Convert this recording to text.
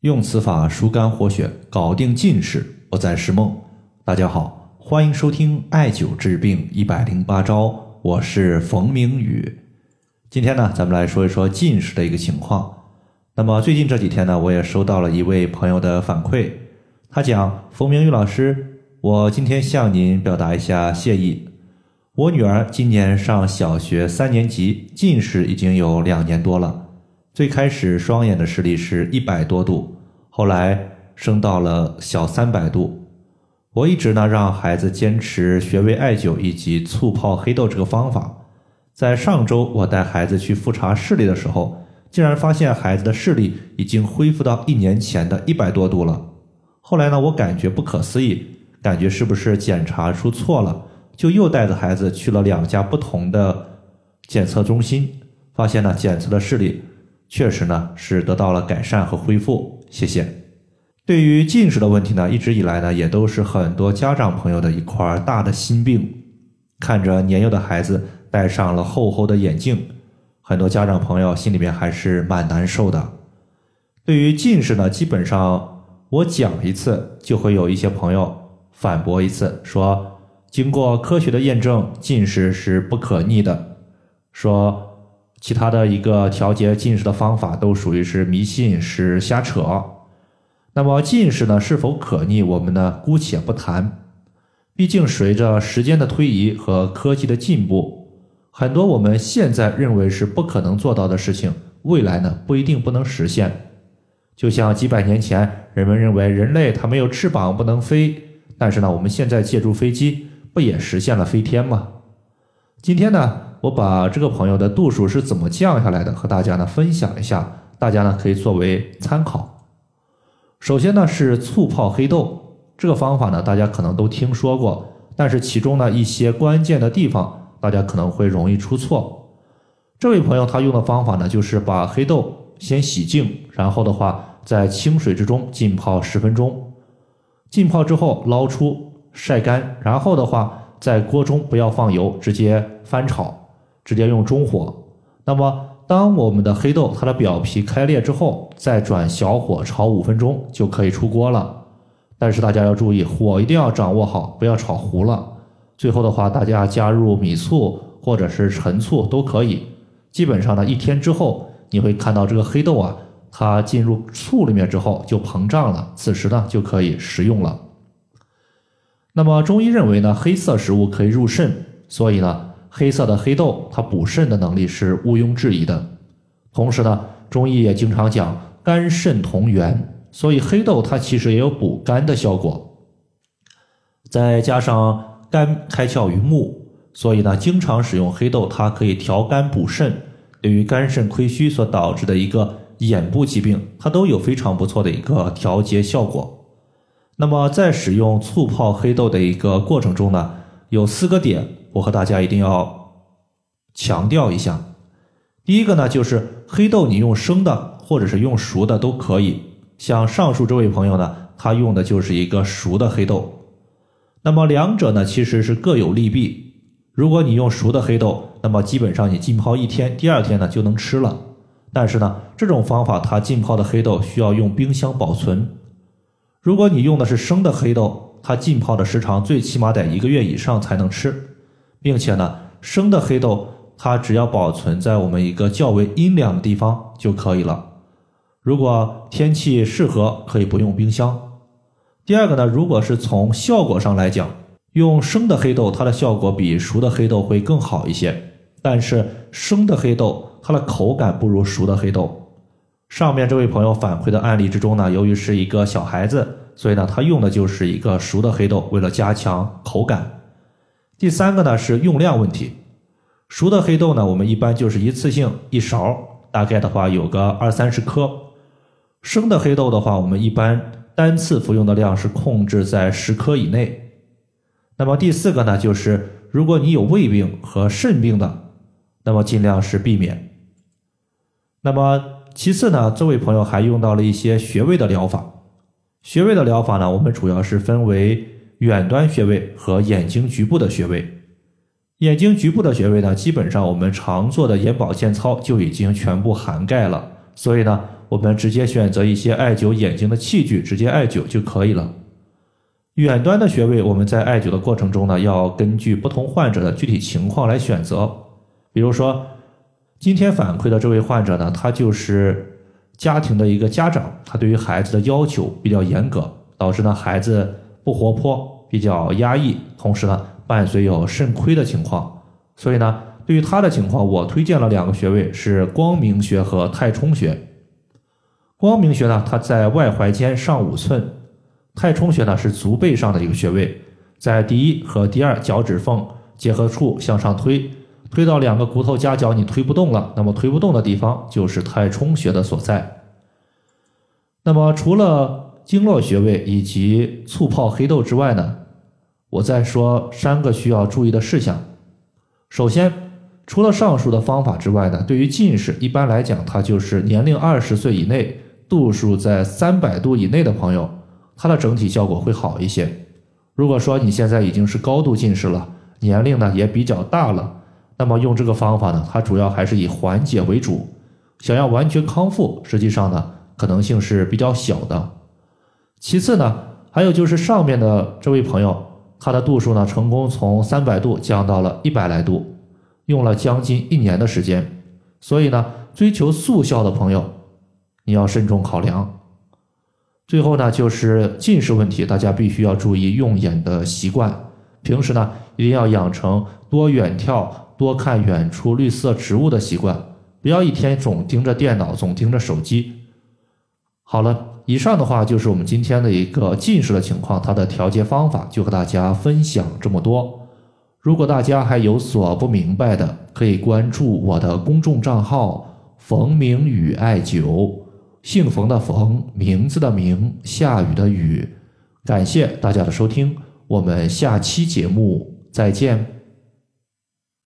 用此法疏肝活血，搞定近视，不再是梦。大家好，欢迎收听艾灸治病一百零八招，我是冯明宇。今天呢，咱们来说一说近视的一个情况。那么最近这几天呢，我也收到了一位朋友的反馈，他讲：冯明宇老师，我今天向您表达一下谢意。我女儿今年上小学三年级，近视已经有两年多了。最开始双眼的视力是一百多度，后来升到了小三百度。我一直呢让孩子坚持穴位艾灸以及醋泡黑豆这个方法。在上周我带孩子去复查视力的时候，竟然发现孩子的视力已经恢复到一年前的一百多度了。后来呢，我感觉不可思议，感觉是不是检查出错了，就又带着孩子去了两家不同的检测中心，发现呢检测的视力。确实呢，是得到了改善和恢复。谢谢。对于近视的问题呢，一直以来呢，也都是很多家长朋友的一块大的心病。看着年幼的孩子戴上了厚厚的眼镜，很多家长朋友心里面还是蛮难受的。对于近视呢，基本上我讲一次，就会有一些朋友反驳一次，说经过科学的验证，近视是不可逆的，说。其他的一个调节近视的方法都属于是迷信，是瞎扯。那么近视呢是否可逆，我们呢姑且不谈。毕竟随着时间的推移和科技的进步，很多我们现在认为是不可能做到的事情，未来呢不一定不能实现。就像几百年前人们认为人类它没有翅膀不能飞，但是呢我们现在借助飞机不也实现了飞天吗？今天呢？我把这个朋友的度数是怎么降下来的，和大家呢分享一下，大家呢可以作为参考。首先呢是醋泡黑豆这个方法呢，大家可能都听说过，但是其中呢一些关键的地方，大家可能会容易出错。这位朋友他用的方法呢，就是把黑豆先洗净，然后的话在清水之中浸泡十分钟，浸泡之后捞出晒干，然后的话在锅中不要放油，直接翻炒。直接用中火，那么当我们的黑豆它的表皮开裂之后，再转小火炒五分钟就可以出锅了。但是大家要注意，火一定要掌握好，不要炒糊了。最后的话，大家加入米醋或者是陈醋都可以。基本上呢，一天之后你会看到这个黑豆啊，它进入醋里面之后就膨胀了，此时呢就可以食用了。那么中医认为呢，黑色食物可以入肾，所以呢。黑色的黑豆，它补肾的能力是毋庸置疑的。同时呢，中医也经常讲肝肾同源，所以黑豆它其实也有补肝的效果。再加上肝开窍于目，所以呢，经常使用黑豆，它可以调肝补肾，对于肝肾亏虚所导致的一个眼部疾病，它都有非常不错的一个调节效果。那么在使用醋泡黑豆的一个过程中呢，有四个点。我和大家一定要强调一下，第一个呢，就是黑豆你用生的或者是用熟的都可以。像上述这位朋友呢，他用的就是一个熟的黑豆。那么两者呢，其实是各有利弊。如果你用熟的黑豆，那么基本上你浸泡一天，第二天呢就能吃了。但是呢，这种方法它浸泡的黑豆需要用冰箱保存。如果你用的是生的黑豆，它浸泡的时长最起码得一个月以上才能吃。并且呢，生的黑豆它只要保存在我们一个较为阴凉的地方就可以了。如果天气适合，可以不用冰箱。第二个呢，如果是从效果上来讲，用生的黑豆它的效果比熟的黑豆会更好一些。但是生的黑豆它的口感不如熟的黑豆。上面这位朋友反馈的案例之中呢，由于是一个小孩子，所以呢他用的就是一个熟的黑豆，为了加强口感。第三个呢是用量问题，熟的黑豆呢，我们一般就是一次性一勺，大概的话有个二三十颗；生的黑豆的话，我们一般单次服用的量是控制在十颗以内。那么第四个呢，就是如果你有胃病和肾病的，那么尽量是避免。那么其次呢，这位朋友还用到了一些穴位的疗法，穴位的疗法呢，我们主要是分为。远端穴位和眼睛局部的穴位，眼睛局部的穴位呢，基本上我们常做的眼保健操就已经全部涵盖了，所以呢，我们直接选择一些艾灸眼睛的器具，直接艾灸就可以了。远端的穴位，我们在艾灸的过程中呢，要根据不同患者的具体情况来选择。比如说，今天反馈的这位患者呢，他就是家庭的一个家长，他对于孩子的要求比较严格，导致呢孩子不活泼，比较压抑，同时呢伴随有肾亏的情况。所以呢，对于他的情况，我推荐了两个穴位，是光明穴和太冲穴。光明穴呢，它在外踝尖上五寸。太冲穴呢是足背上的一个穴位，在第一和第二脚趾缝结合处向上推，推到两个骨头夹角你推不动了，那么推不动的地方就是太冲穴的所在。那么除了经络穴位以及醋泡黑豆之外呢，我再说三个需要注意的事项。首先，除了上述的方法之外呢，对于近视，一般来讲，它就是年龄二十岁以内，度数在三百度以内的朋友。它的整体效果会好一些。如果说你现在已经是高度近视了，年龄呢也比较大了，那么用这个方法呢，它主要还是以缓解为主。想要完全康复，实际上呢可能性是比较小的。其次呢，还有就是上面的这位朋友，他的度数呢成功从三百度降到了一百来度，用了将近一年的时间。所以呢，追求速效的朋友，你要慎重考量。最后呢，就是近视问题，大家必须要注意用眼的习惯。平时呢，一定要养成多远眺、多看远处绿色植物的习惯，不要一天总盯着电脑、总盯着手机。好了，以上的话就是我们今天的一个近视的情况，它的调节方法就和大家分享这么多。如果大家还有所不明白的，可以关注我的公众账号“冯明宇艾灸”。姓冯的冯，名字的名，下雨的雨。感谢大家的收听，我们下期节目再见。